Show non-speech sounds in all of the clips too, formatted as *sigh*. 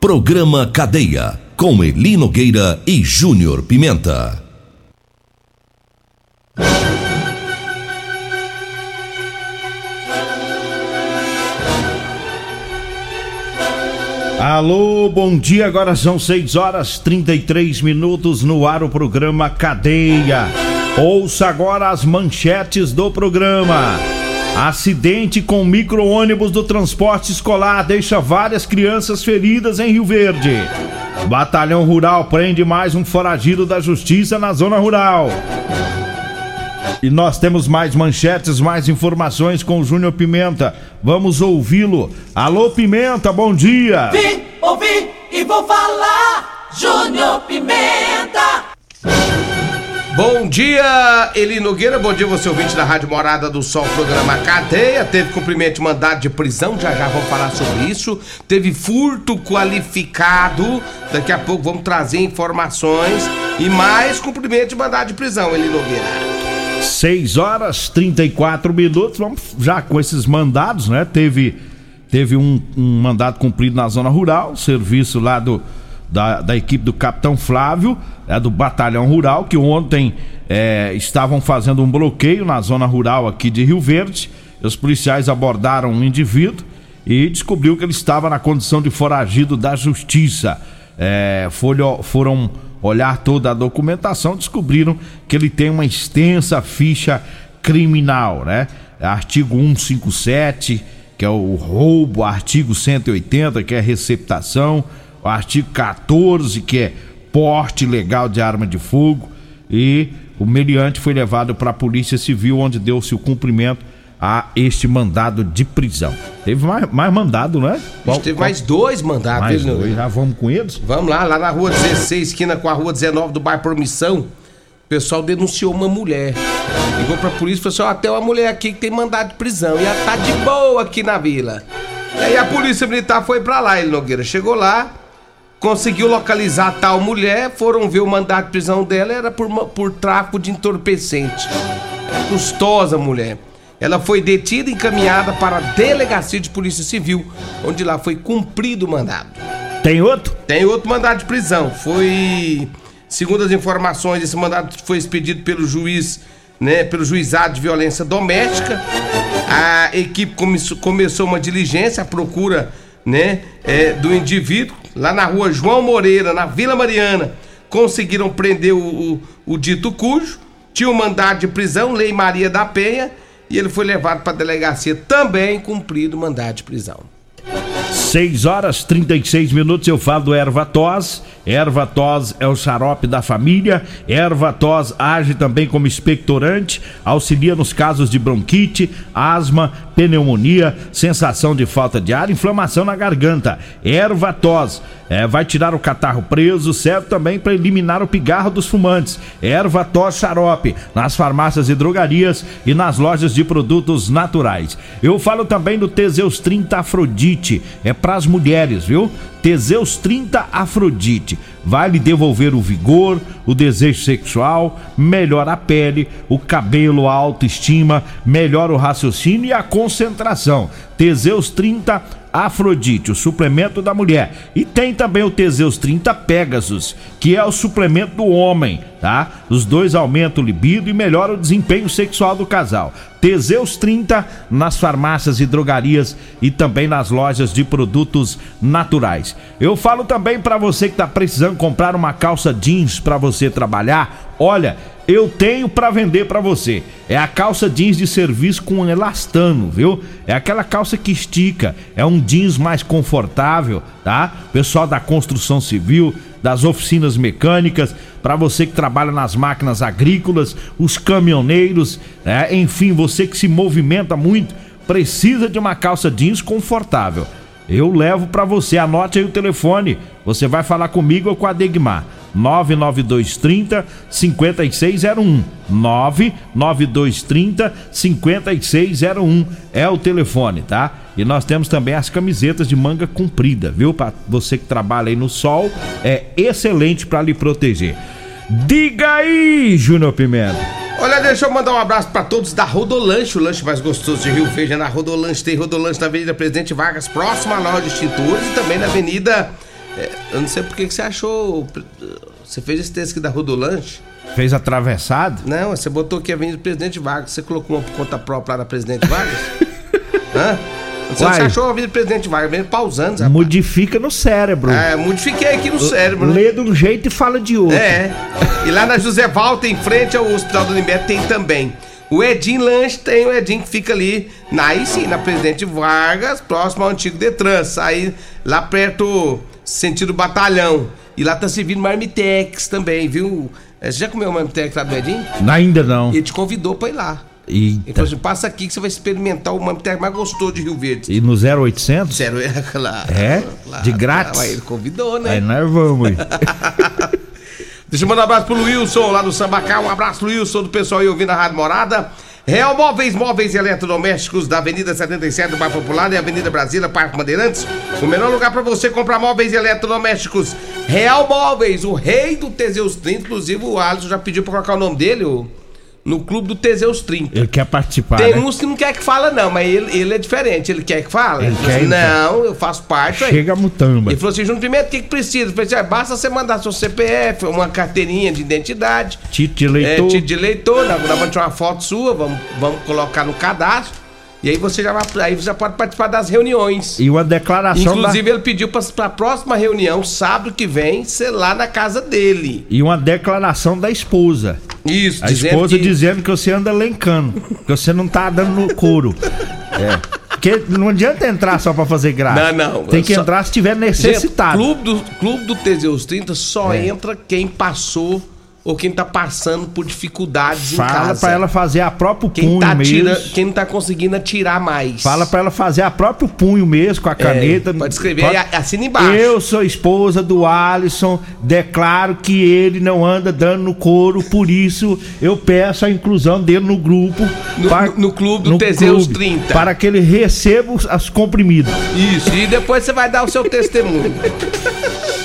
Programa Cadeia. Com Elino Gueira e Júnior Pimenta. Alô, bom dia. Agora são 6 horas 33 minutos no ar o programa Cadeia. Ouça agora as manchetes do programa. Acidente com micro-ônibus do transporte escolar deixa várias crianças feridas em Rio Verde. Batalhão Rural prende mais um foragido da justiça na zona rural. E nós temos mais manchetes, mais informações com o Júnior Pimenta. Vamos ouvi-lo. Alô, Pimenta, bom dia. Vim, ouvi e vou falar. Júnior Pimenta. Bom dia, Eli Nogueira. Bom dia, você ouvinte da Rádio Morada do Sol, programa Cadeia. Teve cumprimento de mandado de prisão, já já vamos falar sobre isso. Teve furto qualificado, daqui a pouco vamos trazer informações. E mais cumprimento de mandado de prisão, Eli Nogueira. 6 horas 34 minutos. Vamos já com esses mandados, né? Teve, teve um, um mandado cumprido na zona rural, serviço lá do, da, da equipe do Capitão Flávio, é, do Batalhão Rural, que ontem é, estavam fazendo um bloqueio na zona rural aqui de Rio Verde. Os policiais abordaram um indivíduo e descobriu que ele estava na condição de foragido da justiça. É, foram, foram olhar toda a documentação, descobriram que ele tem uma extensa ficha criminal, né? Artigo 157, que é o roubo, artigo 180, que é receptação, o artigo 14, que é porte legal de arma de fogo, e o meliante foi levado para a Polícia Civil, onde deu-se o cumprimento a este mandado de prisão. Teve mais, mais mandado, não é? Qual, teve qual? mais dois mandados. Mais dois, já vamos com eles? Vamos lá, lá na rua 16, esquina com a rua 19 do bairro Promissão, o pessoal denunciou uma mulher. Ligou pra polícia e falou assim, ó, tem uma mulher aqui que tem mandado de prisão e ela tá de boa aqui na vila. E aí a polícia militar foi pra lá, ele Nogueira. Chegou lá, conseguiu localizar tal mulher, foram ver o mandado de prisão dela, era por, por tráfico de entorpecente. Custosa mulher. Ela foi detida e encaminhada para a delegacia de polícia civil, onde lá foi cumprido o mandado. Tem outro? Tem outro mandado de prisão. Foi, segundo as informações, esse mandado foi expedido pelo juiz, né, pelo juizado de violência doméstica. A equipe começou, começou uma diligência à procura, né, é, do indivíduo lá na rua João Moreira, na Vila Mariana. Conseguiram prender o, o, o dito cujo. Tinha um mandado de prisão, Lei Maria da Penha e ele foi levado para a delegacia também cumprido o mandado de prisão. 6 horas 36 minutos eu falo do erva tos. Erva tos é o xarope da família. Erva tos age também como expectorante, auxilia nos casos de bronquite, asma, pneumonia, sensação de falta de ar, inflamação na garganta. Erva tos é, vai tirar o catarro preso, serve também para eliminar o pigarro dos fumantes. Erva tos xarope nas farmácias e drogarias e nas lojas de produtos naturais. Eu falo também do Teseus 30 Afrodite, é para as mulheres, viu? Teseus 30 Afrodite vai lhe devolver o vigor, o desejo sexual, melhora a pele, o cabelo, a autoestima, melhora o raciocínio e a concentração. Teseus 30 Afrodite, o suplemento da mulher. E tem também o Teseus 30 Pegasus, que é o suplemento do homem, tá? Os dois aumentam o libido e melhoram o desempenho sexual do casal. Teseus 30 nas farmácias e drogarias e também nas lojas de produtos naturais. Eu falo também para você que está precisando comprar uma calça jeans para você trabalhar. Olha, eu tenho para vender para você. É a calça jeans de serviço com elastano, viu? É aquela calça que estica, é um jeans mais confortável, tá? Pessoal da construção civil, das oficinas mecânicas, para você que trabalha nas máquinas agrícolas, os caminhoneiros, né? enfim, você que se movimenta muito, precisa de uma calça jeans confortável. Eu levo para você, anote aí o telefone. Você vai falar comigo ou com a Degmar. 99230 5601. 99230 5601 é o telefone, tá? E nós temos também as camisetas de manga comprida, viu? Para você que trabalha aí no sol, é excelente para lhe proteger. Diga aí, Júnior Pimenta. Olha, deixa eu mandar um abraço para todos da Rodolanche, o lanche mais gostoso de Rio Verde. É na Rodolanche tem Rodolanche na Avenida Presidente Vargas, próxima à loja de extintores e também na Avenida é, eu não sei porque que você achou. Você fez esse texto aqui da Rodolanche? Fez atravessado? Não, você botou aqui a Avenida Presidente Vargas. Você colocou uma por conta própria lá na Presidente Vargas? *laughs* Hã? Você, você achou a Avenida Presidente Vargas, vem pausando, rapaz. Modifica no cérebro. É, modifiquei aqui no cérebro. Né? Lê de um jeito e fala de outro. É. E lá na José Valta, em frente ao Hospital do Limete, tem também. O Edim Lanche tem o Edim que fica ali, na, aí sim, na Presidente Vargas, próximo ao antigo Detran. Aí lá perto sentido batalhão. E lá tá servindo marmitex também, viu? É, você já comeu marmitex lá do Edinho? Ainda não. E ele te convidou pra ir lá. Eita. Ele falou assim, passa aqui que você vai experimentar o marmitex mais gostoso de Rio Verde. E no 0800? Zero, é, *laughs* claro. É? Claro, de grátis? Claro, ele convidou, né? Aí nós vamos. *laughs* Deixa eu mandar um abraço pro Wilson lá do Sambacá. Um abraço, Wilson, do pessoal aí ouvindo a Rádio Morada. Real Móveis, móveis eletrodomésticos da Avenida 77 do Bairro Popular e Avenida Brasília, Parque Bandeirantes. O melhor lugar para você comprar móveis e eletrodomésticos. Real Móveis, o rei do Teseus 30. Inclusive, o Alisson já pediu para colocar o nome dele, o no clube do Teseus 30. Ele quer participar. Tem né? uns que não quer que fala, não, mas ele, ele é diferente. Ele quer que fale. Ele quer, assim, não, eu faço parte. aí. Chega a mutamba. Ele falou assim: Júnior Pimenta, o que, que precisa? Eu falei assim, "Ah, basta você mandar seu CPF, uma carteirinha de identidade. Título de É, eleitor. título de eleitor, nós nós vamos tirar uma foto sua, vamos, vamos colocar no cadastro. E aí você já vai, aí você já pode participar das reuniões. E uma declaração Inclusive, ele pediu para a próxima reunião, sábado que vem, ser lá na casa dele. da, e uma declaração da esposa. Isso, A dizendo esposa que- dizendo que você anda lencando, que você não tá dando no couro. É. Porque não adianta entrar só pra fazer graça. Não, não. Tem que Só- entrar se tiver necessitado. Gente, clube, do, clube do Teseus 30 só É. entra quem passou ou quem tá passando por dificuldades em Fala casa. pra ela fazer a próprio quem punho tá mesmo. tira, quem não tá conseguindo atirar mais. Fala pra ela fazer a próprio punho mesmo, com a caneta. É, pode escrever, aí assina embaixo. Eu sou esposa do Alisson, declaro que ele não anda dando no couro, por isso eu peço a inclusão dele no grupo. No- no- no clube do Teseus 30. Para que ele receba os as comprimidos. Isso, e depois você vai dar o seu testemunho. *laughs*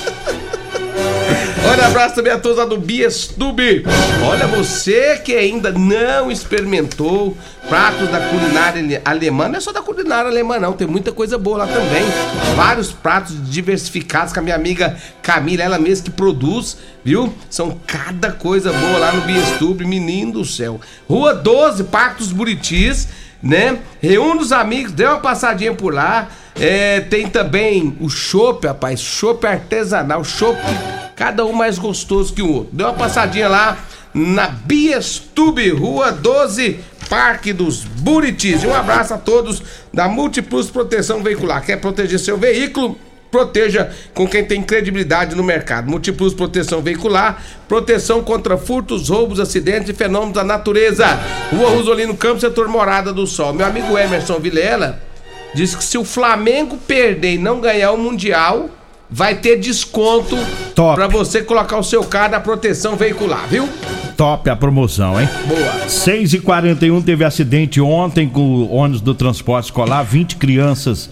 Olha, abraço também a todos lá do Biestube. Olha, você que ainda não experimentou pratos da culinária ale- alemã, não é só da culinária alemã, não, tem muita coisa boa lá também. Vários pratos diversificados com a minha amiga Camila, ela mesma que produz, viu? São cada coisa boa lá no Biestube, menino do céu. Rua 12, Parque dos Buritis, né? Reúne os amigos, dê uma passadinha por lá. É, tem também o chopp, rapaz, chopp artesanal, chopp, cada um mais gostoso que o outro. Dê uma passadinha lá na Biestube, Rua 12, Parque dos Buritis. E um abraço a todos da Multiplus Proteção Veicular. Quer proteger seu veículo? Proteja com quem tem credibilidade no mercado. Multiplus Proteção Veicular, proteção contra furtos, roubos, acidentes e fenômenos da natureza. Rua Rosolino Campos, setor Morada do Sol. Meu amigo Emerson Vilela disse que se o Flamengo perder e não ganhar o Mundial, vai ter desconto Top. pra você colocar o seu carro na proteção veicular, viu? Top a promoção, hein? Boa. 6 e 41 teve acidente ontem com o ônibus do transporte escolar, 20 crianças,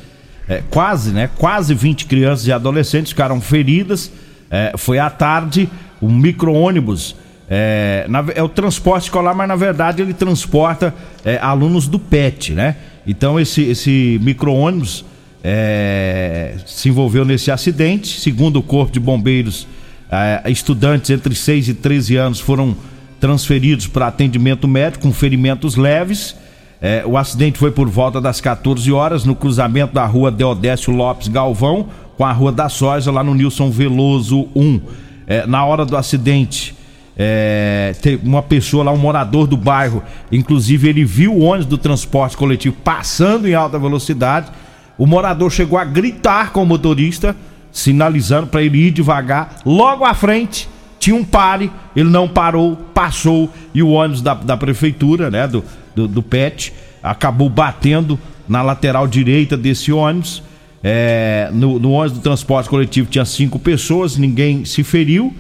é, quase, né? Quase 20 crianças e adolescentes ficaram feridas. É, foi à tarde, o micro-ônibus. É, na- é o transporte escolar, mas na verdade ele transporta é, alunos do PET, né? Então esse, esse micro-ônibus é, se envolveu nesse acidente. Segundo o Corpo de Bombeiros, é, estudantes entre 6 e 13 anos foram transferidos para atendimento médico com ferimentos leves. É, o acidente foi por volta das 14 horas no cruzamento da rua Deodécio Lopes Galvão com a rua da Soja, lá no Nilson Veloso 1. É, na hora do acidente, é, uma pessoa lá, um morador do bairro, inclusive ele viu o ônibus do transporte coletivo passando em alta velocidade. O morador chegou a gritar com o motorista, sinalizando para ele ir devagar. Logo à frente tinha um pare, ele não parou, passou e o ônibus da, da prefeitura, né, do, do, do PET, acabou batendo na lateral direita desse ônibus. É, no, no ônibus do transporte coletivo tinha cinco pessoas, ninguém se feriu.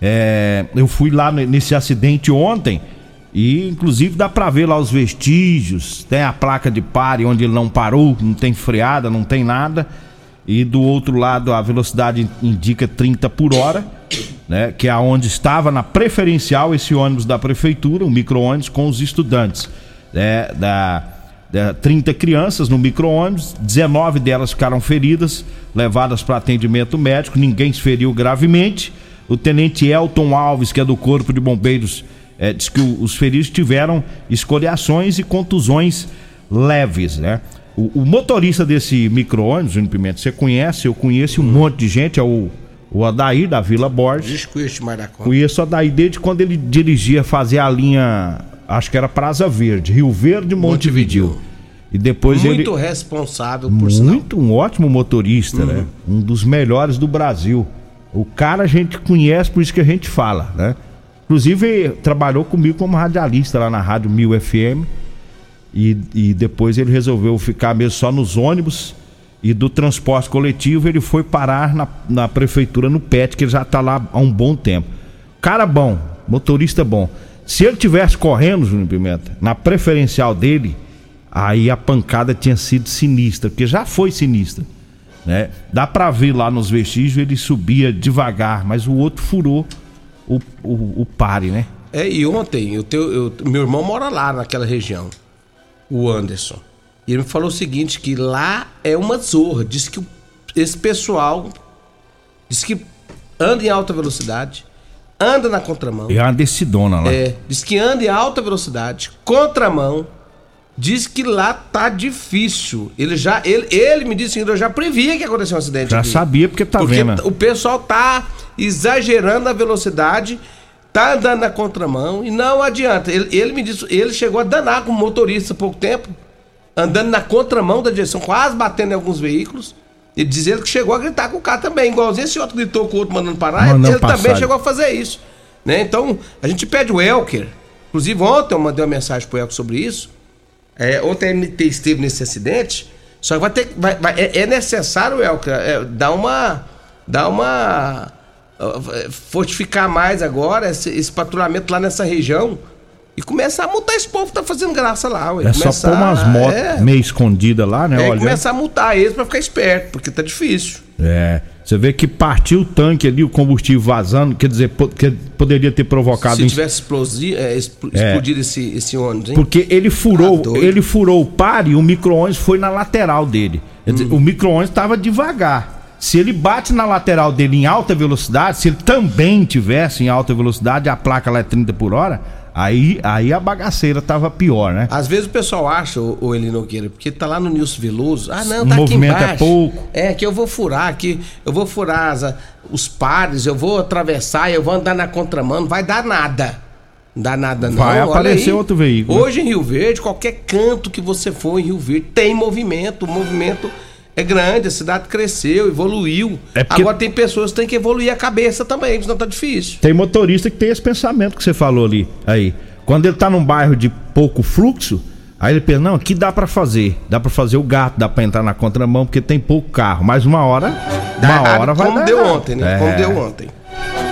É, eu fui lá nesse acidente ontem e inclusive dá para ver lá os vestígios, tem a placa de pare onde ele não parou, não tem freada, não tem nada. E do outro lado a velocidade indica 30 por hora, né, que é onde estava na preferencial esse ônibus da prefeitura, um micro-ônibus com os estudantes. Né, da, da 30 crianças no micro-ônibus, 19 delas ficaram feridas, levadas para atendimento médico, ninguém se feriu gravemente. O tenente Elton Alves, que é do Corpo de Bombeiros, é, diz que os feridos tiveram escoriações e contusões leves, né? O, o motorista desse micro-ônibus, Júnior Pimenta, você conhece, eu conheço um monte de gente, é o, o Adair da Vila Borges. Da conta. Conheço o Adair desde quando ele dirigia fazer a linha, acho que era Praza Verde, Rio Verde, Montevideo. Montevideo. E depois Muito ele. Muito responsável, por sinal. Muito, um ótimo motorista, né? Um dos melhores do Brasil. O cara a gente conhece, por isso que a gente fala, né? Inclusive, trabalhou comigo como radialista lá na Rádio 1000 FM. E, e depois ele resolveu ficar mesmo só nos ônibus. E do transporte coletivo ele foi parar na, na prefeitura no PET, que ele já está lá há um bom tempo. Cara bom, motorista bom. Se ele tivesse correndo, Júnior Pimenta, na preferencial dele, aí a pancada tinha sido sinistra, porque já foi sinistra. Né? Dá para ver lá nos vestígios, ele subia devagar, mas o outro furou o, o, o pare, né? É, e ontem, eu tenho, eu, meu irmão mora lá naquela região, o Anderson. E ele me falou o seguinte, que lá é uma zorra. Diz que esse pessoal diz que anda em alta velocidade, anda na contramão. É uma decidona lá. É, diz que anda em alta velocidade, contramão. Diz que lá tá difícil. Ele já, ele, ele me disse que eu já previa que ia acontecer um acidente. Já aqui. sabia porque tá Porque vendo. o pessoal tá exagerando a velocidade, tá andando na contramão e não adianta. Ele, ele me disse, ele chegou a danar com motorista há pouco tempo, andando na contramão da direção, quase batendo em alguns veículos. Ele diz ele que chegou a gritar com o carro também, igualzinho esse outro gritou com o outro mandando parar, Mandando ele também chegou a fazer isso. Né? Então, a gente pede o Elker. Inclusive, ontem eu mandei uma mensagem pro Elker sobre isso. É, ontem a MT esteve nesse acidente, só que vai ter, vai, vai- é, é necessário, Elker, é, dar uma. dar uma. Fortificar mais agora esse, esse patrulhamento lá nessa região e começar a multar esse povo que tá fazendo graça lá. Ué. É só Começar- pôr umas motos É, meio escondidas lá, né? é, Olha. começar a multar eles pra ficar esperto, porque tá difícil. É. Você vê que partiu o tanque ali, o combustível vazando, quer dizer, po- que poderia ter provocado Se tivesse é, expl- É. explodido esse, esse ônibus, hein? Porque ele furou, Tá ele furou o par e o micro-ônibus foi na lateral dele. Dizer, o micro-ônibus estava devagar. Se ele bate na lateral dele em alta velocidade, se ele também tivesse em alta velocidade, a placa lá é 30 por hora, aí, aí a bagaceira tava pior, né? Às vezes o pessoal acha, o, o Eli Nogueira, porque tá lá no Nilson Veloso. Ah, não, O tá aqui movimento é embaixo. pouco. É, que eu vou furar aqui, eu vou furar as- os pares, eu vou atravessar, eu vou andar na contramão, não vai dar nada. Não dá nada não. Vai aparecer outro veículo? Hoje em Rio Verde, qualquer canto que você for em Rio Verde, tem movimento. O movimento é grande, a cidade cresceu, evoluiu. É porque- Agora tem pessoas que têm que evoluir a cabeça também, senão tá difícil. Tem motorista que tem esse pensamento que você falou ali. Aí, quando ele tá num bairro de pouco fluxo, aí ele pensa, não, aqui dá pra fazer. Dá pra fazer o gato, dá pra entrar na contramão, porque tem pouco carro. Mas uma hora, Dá uma errado hora vai como dar deu errado. ontem, né? É. Como deu ontem.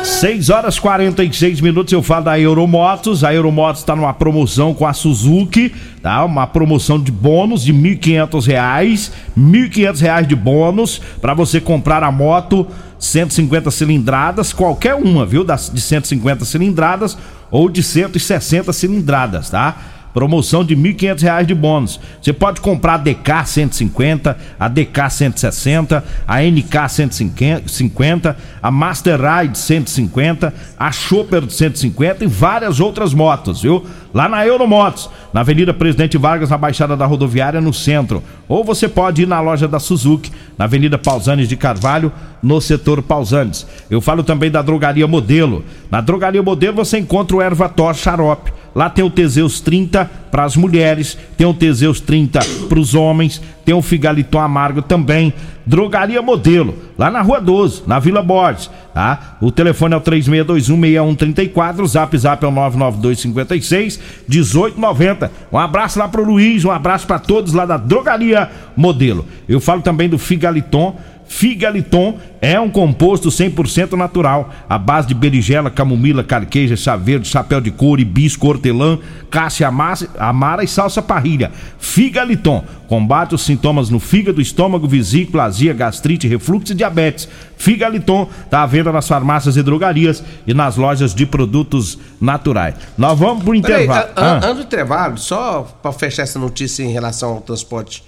6 horas 46 minutos, eu falo da Euromotos. A Euromotos está numa promoção com a Suzuki, tá? Uma promoção de bônus de 1.500 reais, 1.500 reais de bônus para você comprar a moto 150 cilindradas, qualquer uma, viu? Das de 150 cilindradas ou de 160 cilindradas, tá? Promoção de R$ 1.500 de bônus. Você pode comprar a DK 150, a DK 160, a NK 150, a Master Ride 150, a Chopper 150 e várias outras motos, viu? Lá na Euromotos, na Avenida Presidente Vargas, na Baixada da Rodoviária, no centro. Ou você pode ir na loja da Suzuki, na Avenida Pausanes de Carvalho, no setor Pausanes. Eu falo também da Drogaria Modelo. Na Drogaria Modelo você encontra o Ervator Xarope Lá tem o Teseus 30 para as mulheres, tem o Teseus 30 para os homens, tem o Figaliton Amargo também. Drogaria Modelo, lá na Rua 12, na Vila Borges, tá? O telefone é o 36216134, o Zap Zap é o 99256 1890. Um abraço lá pro Luiz, um abraço para todos lá da Drogaria Modelo. Eu falo também do Figaliton Figaliton é um composto 100% natural, à base de berigela, camomila, carqueja, chá verde, chapéu de couro, hibisco, hortelã, cássia amara e salsa parrilha. Figaliton combate os sintomas no fígado, estômago, vesícula, azia, gastrite, refluxo e diabetes. Figaliton está à venda nas farmácias e drogarias e nas lojas de produtos naturais. Nós vamos pro intervalo. Peraí, ah. Antes do intervalo, só para fechar essa notícia em relação ao transporte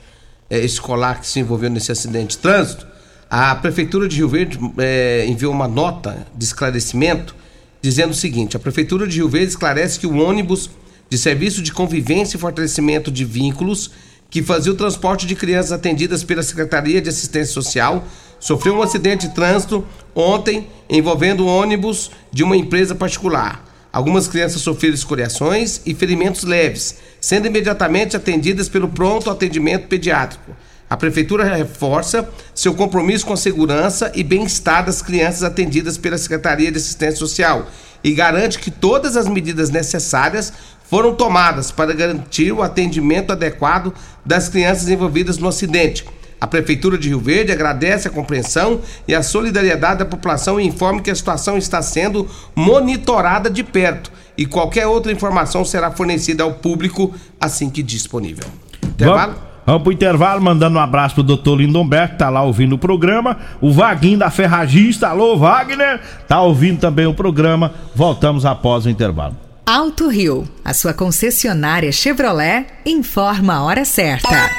é, escolar que se envolveu nesse acidente de trânsito, a Prefeitura de Rio Verde é, enviou uma nota de esclarecimento dizendo o seguinte: a Prefeitura de Rio Verde esclarece que o ônibus de serviço de convivência e fortalecimento de vínculos que fazia o transporte de crianças atendidas pela Secretaria de Assistência Social sofreu um acidente de trânsito ontem envolvendo o ônibus de uma empresa particular. Algumas crianças sofreram escoriações e ferimentos leves, sendo imediatamente atendidas pelo pronto atendimento pediátrico. A Prefeitura reforça seu compromisso com a segurança e bem-estar das crianças atendidas pela Secretaria de Assistência Social e garante que todas as medidas necessárias foram tomadas para garantir o atendimento adequado das crianças envolvidas no acidente. A Prefeitura de Rio Verde agradece a compreensão e a solidariedade da população e informa que a situação está sendo monitorada de perto e qualquer outra informação será fornecida ao público assim que disponível. Intervalo? Vamos pro intervalo, mandando um abraço pro doutor Lindomberto, que tá lá ouvindo o programa. O Vaguinho da Ferragista, alô Wagner, tá ouvindo também o programa. Voltamos após o intervalo. Alto Rio, a sua concessionária Chevrolet, informa a hora certa.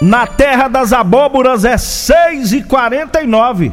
Na terra das abóboras é 6 e 49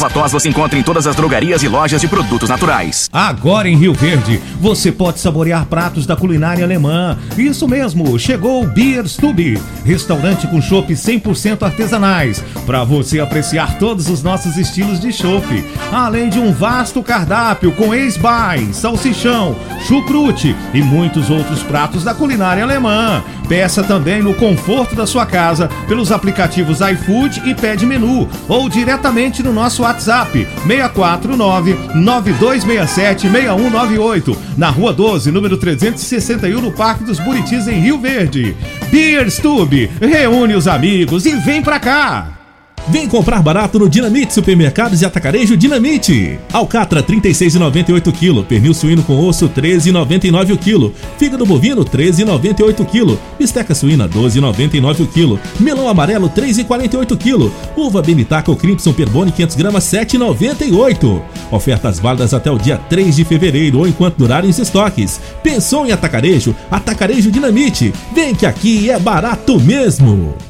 Ervatós você encontra em todas as drogarias e lojas de produtos naturais. Agora em Rio Verde, você pode saborear pratos da culinária alemã. Isso mesmo, chegou o Beer Stube, restaurante com chopp 100% artesanais, para você apreciar todos os nossos estilos de chopp, além de um vasto cardápio com ex-bai, salsichão, chucrute e muitos outros pratos da culinária alemã. Peça também no conforto da sua casa pelos aplicativos iFood e Pede Menu ou diretamente no nosso WhatsApp 649 9267 6198 na Rua 12, número 361 no Parque dos Buritis em Rio Verde. Beer Stube, reúne os amigos e vem pra cá! Vem comprar barato no Dinamite Supermercados e Atacarejo Dinamite. Alcatra 36,98 kg, pernil suíno com osso 13,99 o quilo, fígado bovino 13,98 kg, bisteca suína 12,99 o quilo, melão amarelo 3,48 kg, uva Benitaca ou Crimson Perbone 500 gramas 7,98. Ofertas válidas até o dia 3 de fevereiro ou enquanto durarem os estoques. Pensou em atacarejo? Atacarejo Dinamite. Vem que aqui é barato mesmo.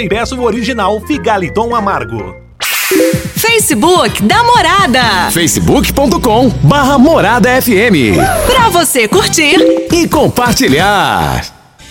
e peça o original Figaliton Amargo. Facebook da Morada. facebook.com barra Morada FM. Pra você curtir e compartilhar.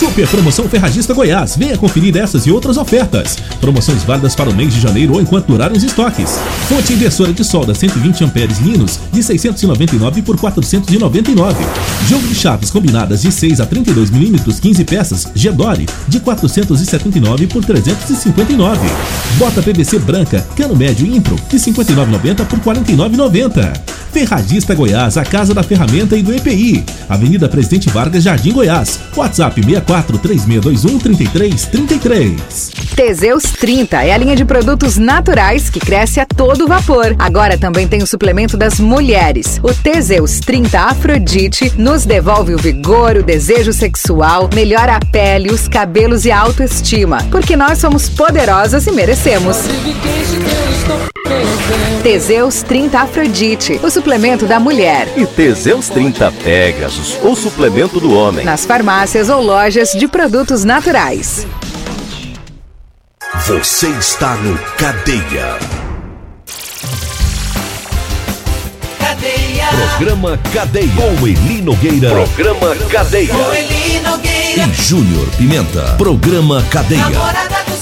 Super Promoção Ferragista Goiás. Venha conferir essas e outras ofertas. Promoções válidas para o mês de janeiro ou enquanto durarem os estoques. Fonte inversora de solda 120 amperes Linus de 699 por 499. Jogo de chaves combinadas de 6 a 32 milímetros 15 peças Gedore de 479 por 359. Bota PVC branca cano médio Impro de 59,90 por 49,90. Ferragista Goiás, a casa da ferramenta e do EPI. Avenida Presidente Vargas, Jardim Goiás. WhatsApp 64 3621 3333. Teseus 30 é a linha de produtos naturais que cresce a todo vapor. Agora também tem o suplemento das mulheres. O Teseus 30 Afrodite nos devolve o vigor, o desejo sexual, melhora a pele, os cabelos e a autoestima. Porque nós somos poderosas e merecemos. Teseus 30 Afrodite, o suplemento da mulher. E Teseus 30 Pegasus, o suplemento do homem. Nas farmácias ou lojas de produtos naturais. Você está no Cadeia. Cadeia. Programa Cadeia. Com Eli Nogueira. Programa Cadeia. Com Eli Nogueira. E Júnior Pimenta. Programa Cadeia. Namorada do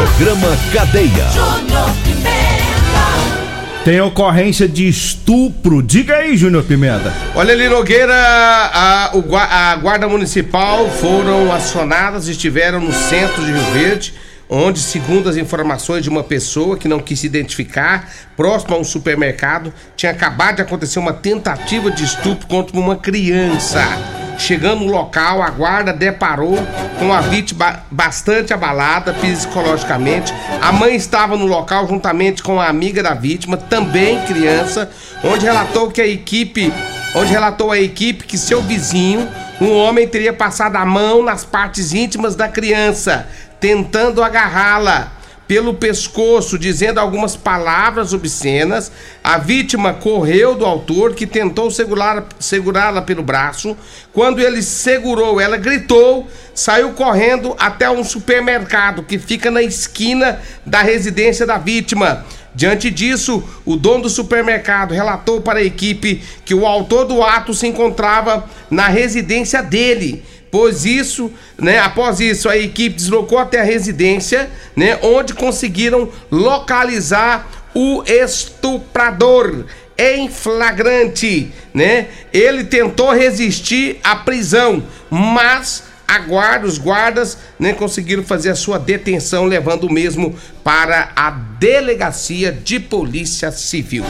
Programa Cadeia. Júnior Pimenta. Tem ocorrência de estupro. Diga aí, Júnior Pimenta. Olha ali, Nogueira, a, o a Guarda Municipal foram acionadas, estiveram no centro de Rio Verde, onde, segundo as informações de uma pessoa que não quis se identificar, próximo a um supermercado, tinha acabado de acontecer uma tentativa de estupro contra uma criança. Chegando no local, a guarda deparou com a vítima bastante abalada psicologicamente. A mãe estava no local juntamente com a amiga da vítima, também criança, onde relatou que a equipe, onde relatou a equipe que seu vizinho, um homem teria passado a mão nas partes íntimas da criança, tentando agarrá-la pelo pescoço, dizendo algumas palavras obscenas. A vítima correu do autor, que tentou segurá-la pelo braço. Quando ele segurou, ela gritou, saiu correndo até um supermercado que fica na esquina da residência da vítima. Diante disso, o dono do supermercado relatou para a equipe que o autor do ato se encontrava na residência dele. Pois isso, né, após isso, a equipe deslocou até a residência, né, onde conseguiram localizar o estuprador em flagrante, né? Ele tentou resistir à prisão, mas a guarda, os guardas, né, conseguiram fazer a sua detenção, levando o mesmo para a delegacia de polícia civil.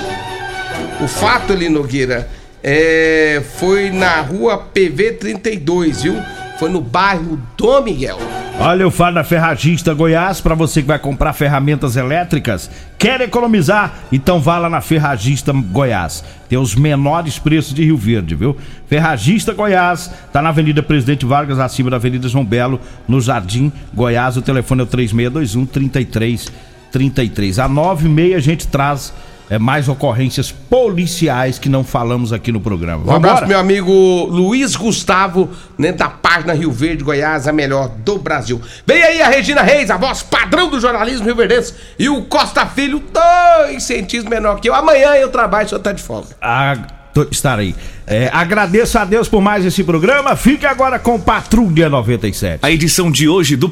O fato ali, Nogueira, é, foi na rua PV 32, viu? Foi no bairro Dom Miguel. Olha, eu falo da Ferragista Goiás, para você que vai comprar ferramentas elétricas, quer economizar? Então vá lá na Ferragista Goiás. Tem os menores preços de Rio Verde, viu? Ferragista Goiás, tá na Avenida Presidente Vargas, acima da Avenida João Belo, no Jardim Goiás. O telefone é o 3621 3333. A 96 a gente traz é, mais ocorrências policiais que não falamos aqui no programa. Um abraço, meu amigo Luiz Gustavo, né, da página Rio Verde, Goiás, a melhor do Brasil. Vem aí a Regina Reis, a voz padrão do jornalismo rio verdense, e o Costa Filho, dois centímetros menor que eu. Amanhã eu trabalho, o senhor tá de folga. Ah, tô- estarei. É, agradeço a Deus por mais esse programa. Fique agora com Patrulha 97. A edição de hoje do